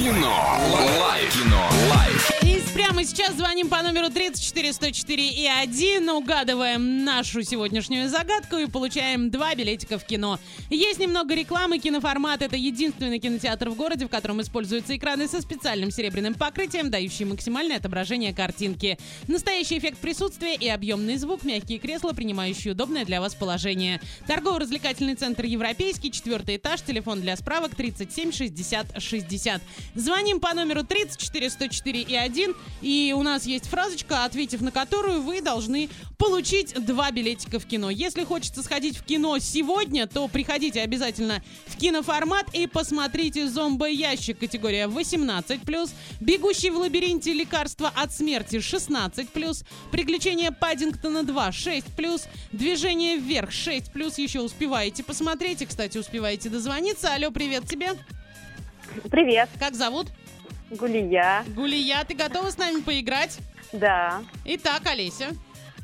Кино. Лайф. Кино. Прямо сейчас звоним по номеру 34 104 и 1, угадываем нашу сегодняшнюю загадку и получаем два билетика в кино. Есть немного рекламы, киноформат — это единственный кинотеатр в городе, в котором используются экраны со специальным серебряным покрытием, дающие максимальное отображение картинки. Настоящий эффект присутствия и объемный звук, мягкие кресла, принимающие удобное для вас положение. Торгово-развлекательный центр «Европейский», четвертый этаж, телефон для справок 37 60 60. Звоним по номеру 34 104 и 1, и у нас есть фразочка, ответив на которую вы должны получить два билетика в кино. Если хочется сходить в кино сегодня, то приходите обязательно в киноформат и посмотрите «Зомбоящик» категория 18+, «Бегущий в лабиринте лекарства от смерти» 16+, «Приключения Паддингтона 2» 6+, «Движение вверх» 6+, еще успеваете посмотреть и, кстати, успеваете дозвониться. Алло, привет тебе. Привет, Как зовут? Гулия. Гулия, ты готова с нами поиграть? Да. Итак, Олеся.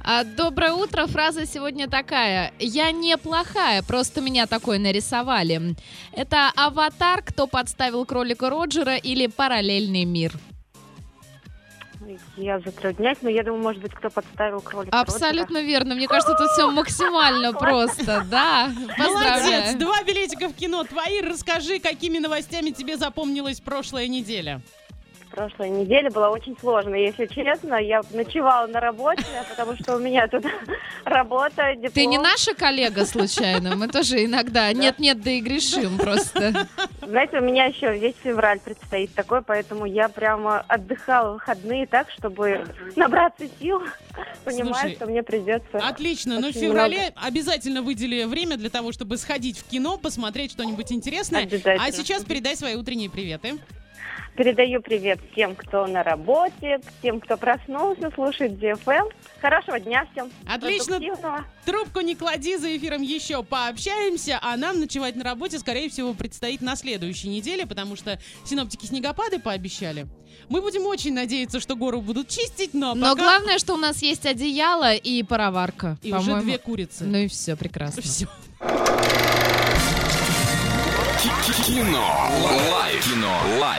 А, доброе утро. Фраза сегодня такая. Я неплохая, просто меня такой нарисовали. Это аватар, кто подставил кролика Роджера или параллельный мир. Я затрудняюсь, но я думаю, может быть, кто подставил кролика. Абсолютно верно. Мне кажется, это все максимально просто. Да. Молодец! Два билетика в кино твои. Расскажи, какими новостями тебе запомнилась прошлая неделя. Прошлая неделя была очень сложной, если честно. Я ночевала на работе, потому что у меня тут работа, диплом. Ты не наша коллега, случайно? Мы тоже иногда нет-нет, да и грешим просто. Знаете, у меня еще весь февраль предстоит такой, поэтому я прямо отдыхала в выходные так, чтобы набраться сил. Понимаю, Слушай, что мне придется. Отлично. Ну, в феврале обязательно выдели время для того, чтобы сходить в кино, посмотреть что-нибудь интересное. А сейчас передай свои утренние приветы. Передаю привет всем, кто на работе, тем, кто проснулся, слушает GFM. Хорошего дня всем. Отлично. Трубку не клади, за эфиром еще пообщаемся, а нам ночевать на работе, скорее всего, предстоит на следующей неделе, потому что синоптики снегопады пообещали. Мы будем очень надеяться, что горы будут чистить, но, Но пока... главное, что у нас есть одеяло и пароварка. И уже две курицы. Ну и все, прекрасно. Все. Кино. Лайф. Кино. Лайф.